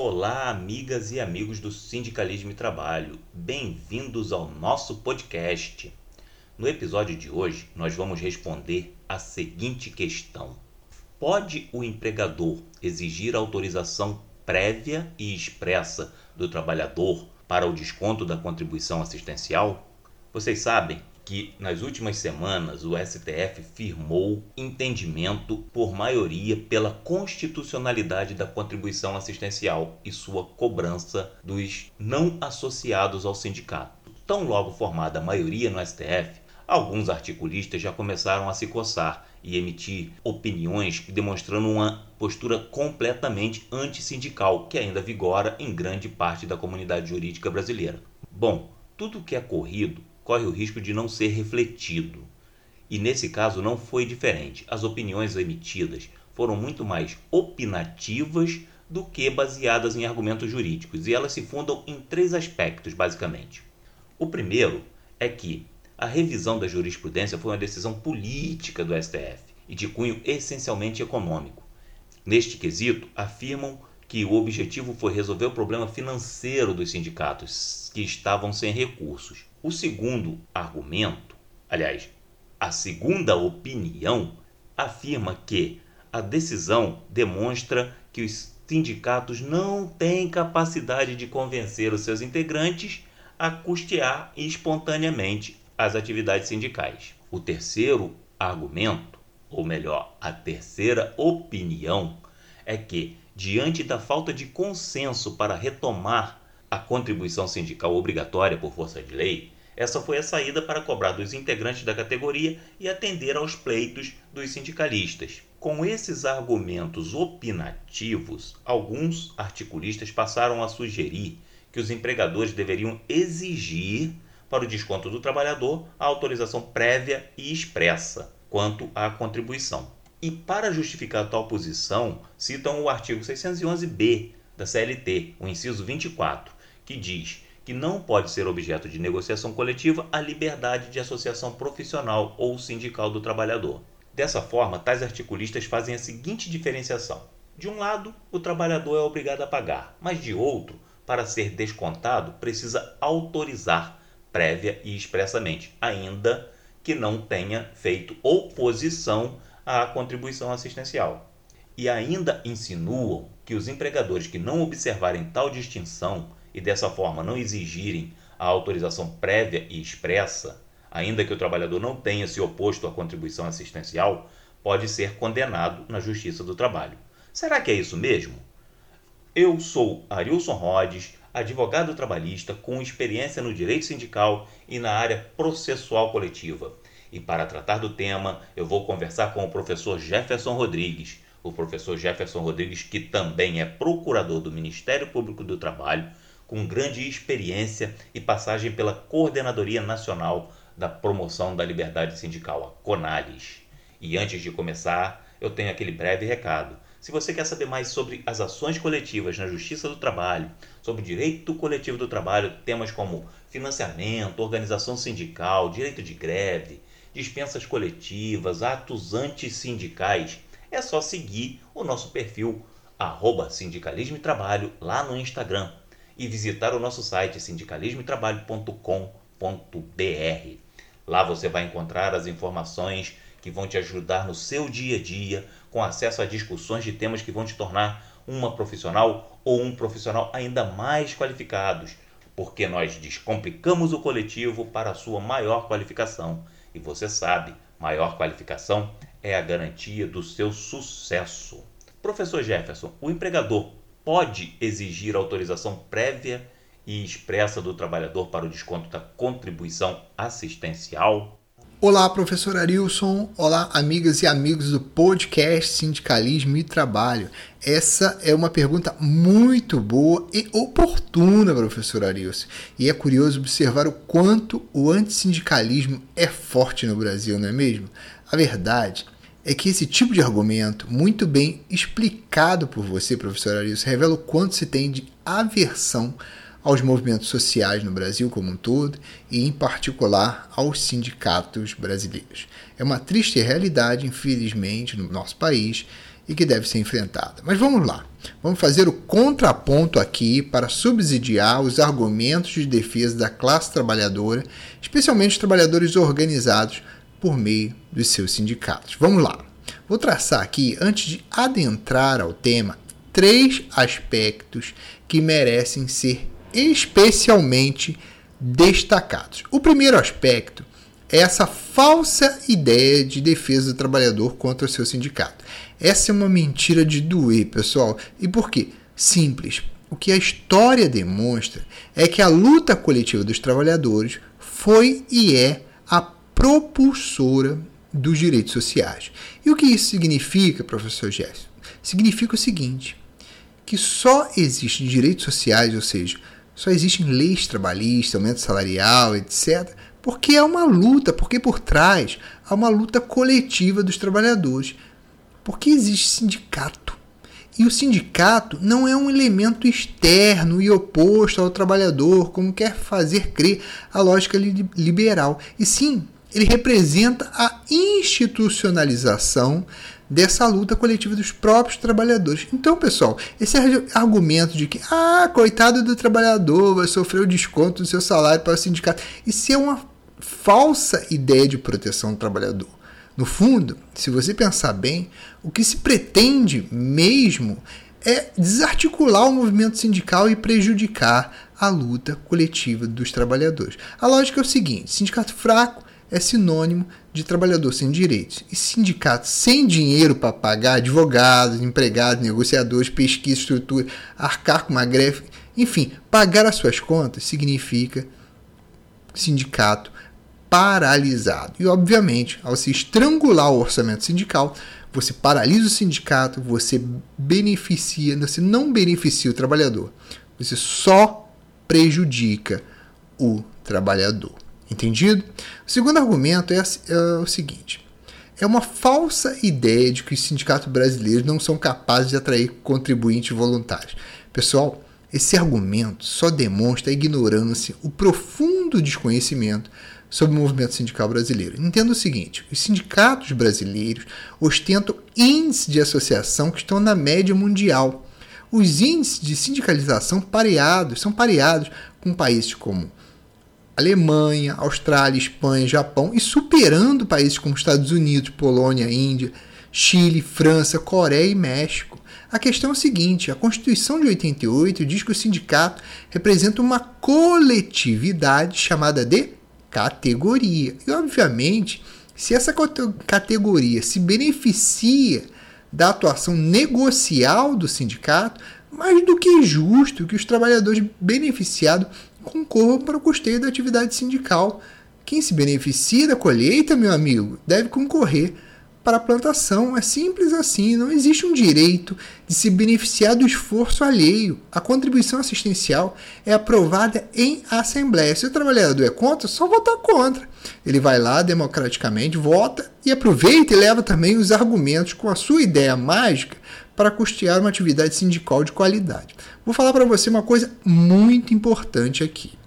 Olá, amigas e amigos do Sindicalismo e Trabalho. Bem-vindos ao nosso podcast. No episódio de hoje, nós vamos responder a seguinte questão: Pode o empregador exigir autorização prévia e expressa do trabalhador para o desconto da contribuição assistencial? Vocês sabem que nas últimas semanas o STF firmou entendimento por maioria pela constitucionalidade da contribuição assistencial e sua cobrança dos não associados ao sindicato. Tão logo formada a maioria no STF, alguns articulistas já começaram a se coçar e emitir opiniões demonstrando uma postura completamente antissindical que ainda vigora em grande parte da comunidade jurídica brasileira. Bom, tudo que é corrido corre o risco de não ser refletido. E nesse caso não foi diferente. As opiniões emitidas foram muito mais opinativas do que baseadas em argumentos jurídicos, e elas se fundam em três aspectos, basicamente. O primeiro é que a revisão da jurisprudência foi uma decisão política do STF e de cunho essencialmente econômico. Neste quesito, afirmam que o objetivo foi resolver o problema financeiro dos sindicatos que estavam sem recursos. O segundo argumento, aliás, a segunda opinião, afirma que a decisão demonstra que os sindicatos não têm capacidade de convencer os seus integrantes a custear espontaneamente as atividades sindicais. O terceiro argumento, ou melhor, a terceira opinião, é que, diante da falta de consenso para retomar a contribuição sindical obrigatória por força de lei, essa foi a saída para cobrar dos integrantes da categoria e atender aos pleitos dos sindicalistas. Com esses argumentos opinativos, alguns articulistas passaram a sugerir que os empregadores deveriam exigir para o desconto do trabalhador a autorização prévia e expressa quanto à contribuição. E para justificar tal posição, citam o artigo 611-B da CLT, o inciso 24, que diz que não pode ser objeto de negociação coletiva a liberdade de associação profissional ou sindical do trabalhador. Dessa forma, tais articulistas fazem a seguinte diferenciação: de um lado, o trabalhador é obrigado a pagar, mas de outro, para ser descontado, precisa autorizar prévia e expressamente, ainda que não tenha feito oposição à contribuição assistencial. E ainda insinuam que os empregadores que não observarem tal distinção e dessa forma não exigirem a autorização prévia e expressa, ainda que o trabalhador não tenha se oposto à contribuição assistencial, pode ser condenado na Justiça do Trabalho. Será que é isso mesmo? Eu sou Arilson Rhodes, advogado trabalhista com experiência no direito sindical e na área processual coletiva. E para tratar do tema, eu vou conversar com o professor Jefferson Rodrigues. O professor Jefferson Rodrigues, que também é procurador do Ministério Público do Trabalho, com grande experiência e passagem pela Coordenadoria Nacional da Promoção da Liberdade Sindical, a CONALES. E antes de começar, eu tenho aquele breve recado. Se você quer saber mais sobre as ações coletivas na Justiça do Trabalho, sobre direito coletivo do trabalho, temas como financiamento, organização sindical, direito de greve, dispensas coletivas, atos antissindicais, é só seguir o nosso perfil arroba sindicalismo e trabalho lá no Instagram e visitar o nosso site sindicalismoetrabalho.com.br. Lá você vai encontrar as informações que vão te ajudar no seu dia a dia, com acesso a discussões de temas que vão te tornar uma profissional ou um profissional ainda mais qualificados, porque nós descomplicamos o coletivo para a sua maior qualificação. E você sabe, maior qualificação é a garantia do seu sucesso. Professor Jefferson, o empregador pode exigir autorização prévia e expressa do trabalhador para o desconto da contribuição assistencial? Olá, professor Arilson. Olá, amigas e amigos do podcast Sindicalismo e Trabalho. Essa é uma pergunta muito boa e oportuna, professor Arilson. E é curioso observar o quanto o antissindicalismo é forte no Brasil, não é mesmo? A verdade é que esse tipo de argumento, muito bem explicado por você, professor Arilson, revela o quanto se tem de aversão aos movimentos sociais no Brasil como um todo e, em particular, aos sindicatos brasileiros. É uma triste realidade, infelizmente, no nosso país e que deve ser enfrentada. Mas vamos lá. Vamos fazer o contraponto aqui para subsidiar os argumentos de defesa da classe trabalhadora, especialmente os trabalhadores organizados por meio dos seus sindicatos. Vamos lá. Vou traçar aqui, antes de adentrar ao tema, três aspectos que merecem ser especialmente destacados. O primeiro aspecto é essa falsa ideia de defesa do trabalhador contra o seu sindicato. Essa é uma mentira de doer, pessoal. E por quê? Simples. O que a história demonstra é que a luta coletiva dos trabalhadores foi e é a propulsora dos direitos sociais. E o que isso significa, professor Gerson? Significa o seguinte: que só existem direitos sociais, ou seja, só existem leis trabalhistas, aumento salarial, etc., porque é uma luta, porque por trás há uma luta coletiva dos trabalhadores. Porque existe sindicato. E o sindicato não é um elemento externo e oposto ao trabalhador, como quer fazer crer a lógica liberal. E sim, ele representa a institucionalização dessa luta coletiva dos próprios trabalhadores. Então, pessoal, esse argumento de que, ah, coitado do trabalhador, vai sofrer o desconto do seu salário para o sindicato, isso é uma falsa ideia de proteção do trabalhador. No fundo, se você pensar bem, o que se pretende mesmo é desarticular o movimento sindical e prejudicar a luta coletiva dos trabalhadores. A lógica é o seguinte: sindicato fraco é sinônimo de trabalhador sem direitos. E sindicato sem dinheiro para pagar advogados, empregados, negociadores, pesquisa, estrutura, arcar com uma greve, enfim, pagar as suas contas significa sindicato paralisado. E, obviamente, ao se estrangular o orçamento sindical, você paralisa o sindicato, você beneficia, você não beneficia o trabalhador, você só prejudica o trabalhador. Entendido? O segundo argumento é, é o seguinte: é uma falsa ideia de que os sindicatos brasileiros não são capazes de atrair contribuintes voluntários. Pessoal, esse argumento só demonstra a ignorância, o profundo desconhecimento sobre o movimento sindical brasileiro. Entenda o seguinte: os sindicatos brasileiros ostentam índices de associação que estão na média mundial. Os índices de sindicalização pareados são pareados com países como Alemanha, Austrália, Espanha, Japão e superando países como Estados Unidos, Polônia, Índia, Chile, França, Coreia e México. A questão é o seguinte: a Constituição de 88 diz que o sindicato representa uma coletividade chamada de categoria. E, obviamente, se essa categoria se beneficia da atuação negocial do sindicato, mais do que justo que os trabalhadores beneficiados concorram para o custeio da atividade sindical. Quem se beneficia da colheita, meu amigo, deve concorrer para a plantação. É simples assim. Não existe um direito de se beneficiar do esforço alheio. A contribuição assistencial é aprovada em assembleia. Se o trabalhador é contra, só votar contra. Ele vai lá democraticamente, vota e aproveita e leva também os argumentos com a sua ideia mágica para custear uma atividade sindical de qualidade. Vou falar para você uma coisa muito importante aqui.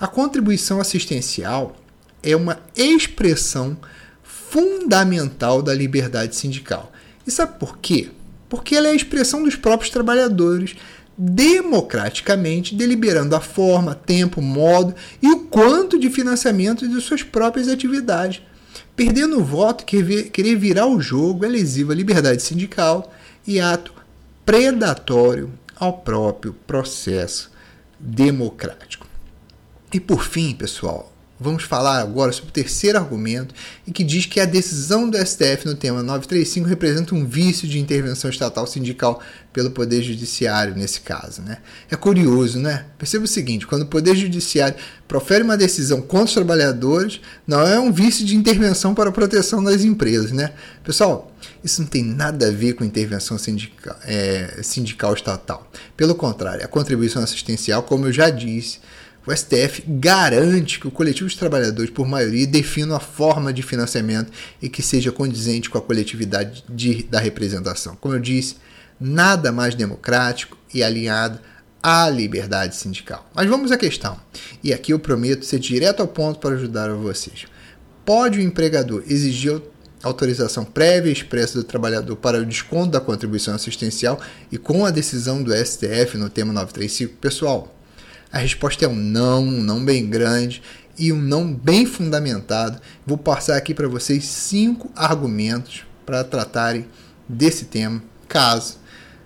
A contribuição assistencial é uma expressão fundamental da liberdade sindical. E sabe por quê? Porque ela é a expressão dos próprios trabalhadores democraticamente deliberando a forma, tempo, modo e o quanto de financiamento de suas próprias atividades. Perdendo o voto, querer virar o jogo é lesivo à liberdade sindical, e ato predatório ao próprio processo democrático. E por fim, pessoal, vamos falar agora sobre o terceiro argumento e que diz que a decisão do STF no tema 935 representa um vício de intervenção estatal sindical pelo Poder Judiciário nesse caso. Né? É curioso, né? Perceba o seguinte: quando o Poder Judiciário profere uma decisão contra os trabalhadores, não é um vício de intervenção para a proteção das empresas. Né? Pessoal, isso não tem nada a ver com intervenção sindical, é, sindical estatal. Pelo contrário, a contribuição assistencial, como eu já disse, o STF garante que o coletivo de trabalhadores, por maioria, defina a forma de financiamento e que seja condizente com a coletividade de, da representação. Como eu disse, nada mais democrático e alinhado à liberdade sindical. Mas vamos à questão. E aqui eu prometo ser direto ao ponto para ajudar vocês. Pode o empregador exigir autorização prévia e expressa do trabalhador para o desconto da contribuição assistencial e com a decisão do STF no tema 935, pessoal, a resposta é um não, um não bem grande e um não bem fundamentado. Vou passar aqui para vocês cinco argumentos para tratarem desse tema, caso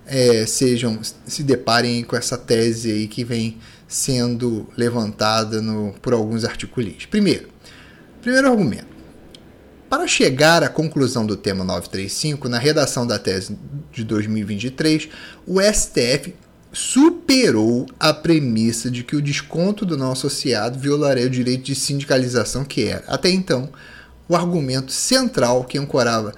é, sejam se deparem com essa tese aí que vem sendo levantada no, por alguns articulistas. Primeiro, primeiro argumento. Para chegar à conclusão do tema 935, na redação da tese de 2023, o STF superou a premissa de que o desconto do não associado violaria o direito de sindicalização, que era, até então, o argumento central que ancorava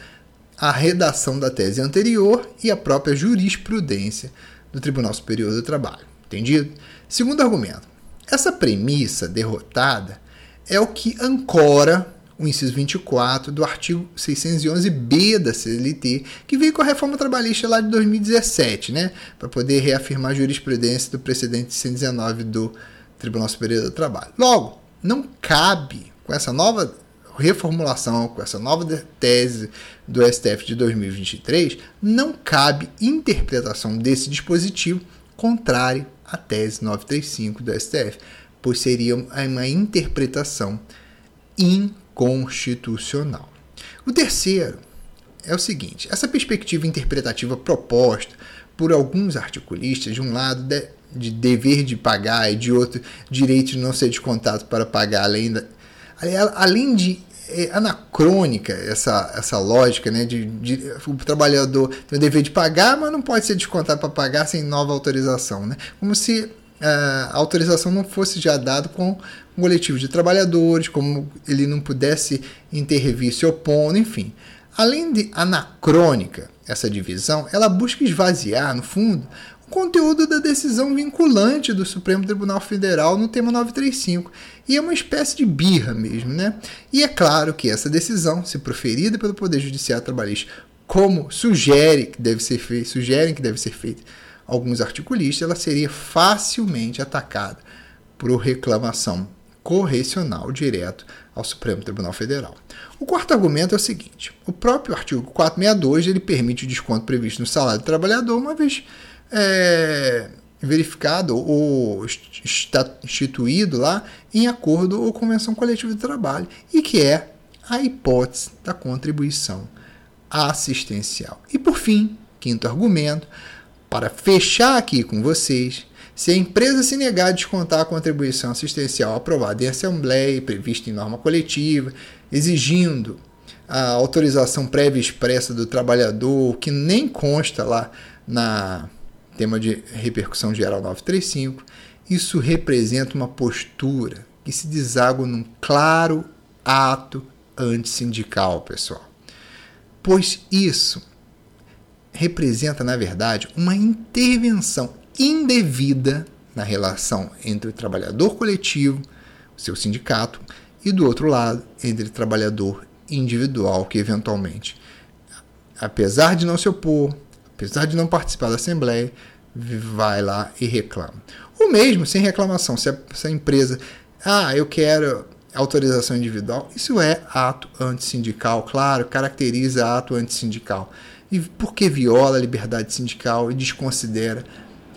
a redação da tese anterior e a própria jurisprudência do Tribunal Superior do Trabalho. Entendido? Segundo argumento, essa premissa derrotada é o que ancora o inciso 24 do artigo 611b da CLT, que veio com a reforma trabalhista lá de 2017, né, para poder reafirmar a jurisprudência do precedente 119 do Tribunal Superior do Trabalho. Logo, não cabe com essa nova reformulação, com essa nova tese do STF de 2023, não cabe interpretação desse dispositivo contrária à tese 935 do STF, pois seria uma interpretação inconstitucional. O terceiro é o seguinte: essa perspectiva interpretativa proposta por alguns articulistas, de um lado de, de dever de pagar e de outro direito de não ser descontado para pagar além da, além de é anacrônica essa, essa lógica, né? De, de, o trabalhador tem o dever de pagar, mas não pode ser descontado para pagar sem nova autorização, né? Como se a autorização não fosse já dada com um coletivo de trabalhadores, como ele não pudesse intervir se opondo, enfim. Além de anacrônica essa divisão, ela busca esvaziar, no fundo, conteúdo da decisão vinculante do Supremo Tribunal Federal no tema 935. E é uma espécie de birra mesmo, né? E é claro que essa decisão, se proferida pelo Poder Judiciário Trabalhista, como sugere que deve ser feito, sugerem que deve ser feita alguns articulistas, ela seria facilmente atacada por reclamação correcional direto ao Supremo Tribunal Federal. O quarto argumento é o seguinte: o próprio artigo 462 ele permite o desconto previsto no salário do trabalhador, uma vez é, verificado ou instituído lá em acordo ou convenção coletiva de trabalho e que é a hipótese da contribuição assistencial. E por fim, quinto argumento, para fechar aqui com vocês, se a empresa se negar a descontar a contribuição assistencial aprovada em assembleia, prevista em norma coletiva, exigindo a autorização prévia expressa do trabalhador, que nem consta lá na tema de repercussão geral 935, isso representa uma postura que se deságua num claro ato antissindical, pessoal. Pois isso representa, na verdade, uma intervenção indevida na relação entre o trabalhador coletivo, seu sindicato, e do outro lado, entre o trabalhador individual que eventualmente, apesar de não se opor, apesar de não participar da Assembleia, vai lá e reclama. O mesmo sem reclamação, se a, se a empresa, ah, eu quero autorização individual, isso é ato antissindical, claro, caracteriza ato antissindical. E porque viola a liberdade sindical e desconsidera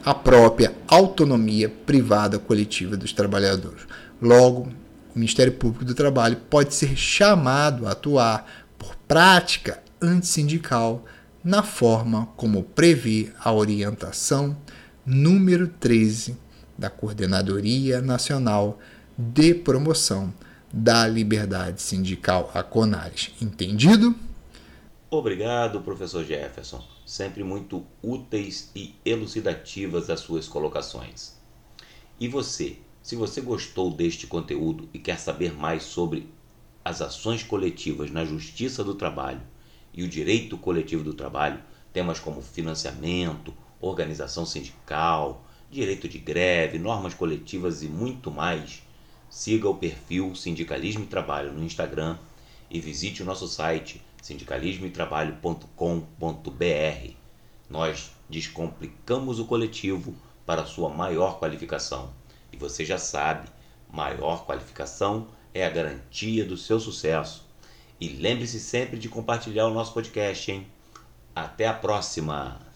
a própria autonomia privada coletiva dos trabalhadores. Logo, o Ministério Público do Trabalho pode ser chamado a atuar por prática antissindical na forma como prevê a orientação número 13 da Coordenadoria Nacional de Promoção da Liberdade Sindical, a CONARES. Entendido? Obrigado, professor Jefferson. Sempre muito úteis e elucidativas as suas colocações. E você, se você gostou deste conteúdo e quer saber mais sobre as ações coletivas na Justiça do Trabalho, e o direito coletivo do trabalho, temas como financiamento, organização sindical, direito de greve, normas coletivas e muito mais, siga o perfil Sindicalismo e Trabalho no Instagram e visite o nosso site sindicalismoetrabalho.com.br. Nós descomplicamos o coletivo para sua maior qualificação. E você já sabe, maior qualificação é a garantia do seu sucesso. E lembre-se sempre de compartilhar o nosso podcast, hein? Até a próxima!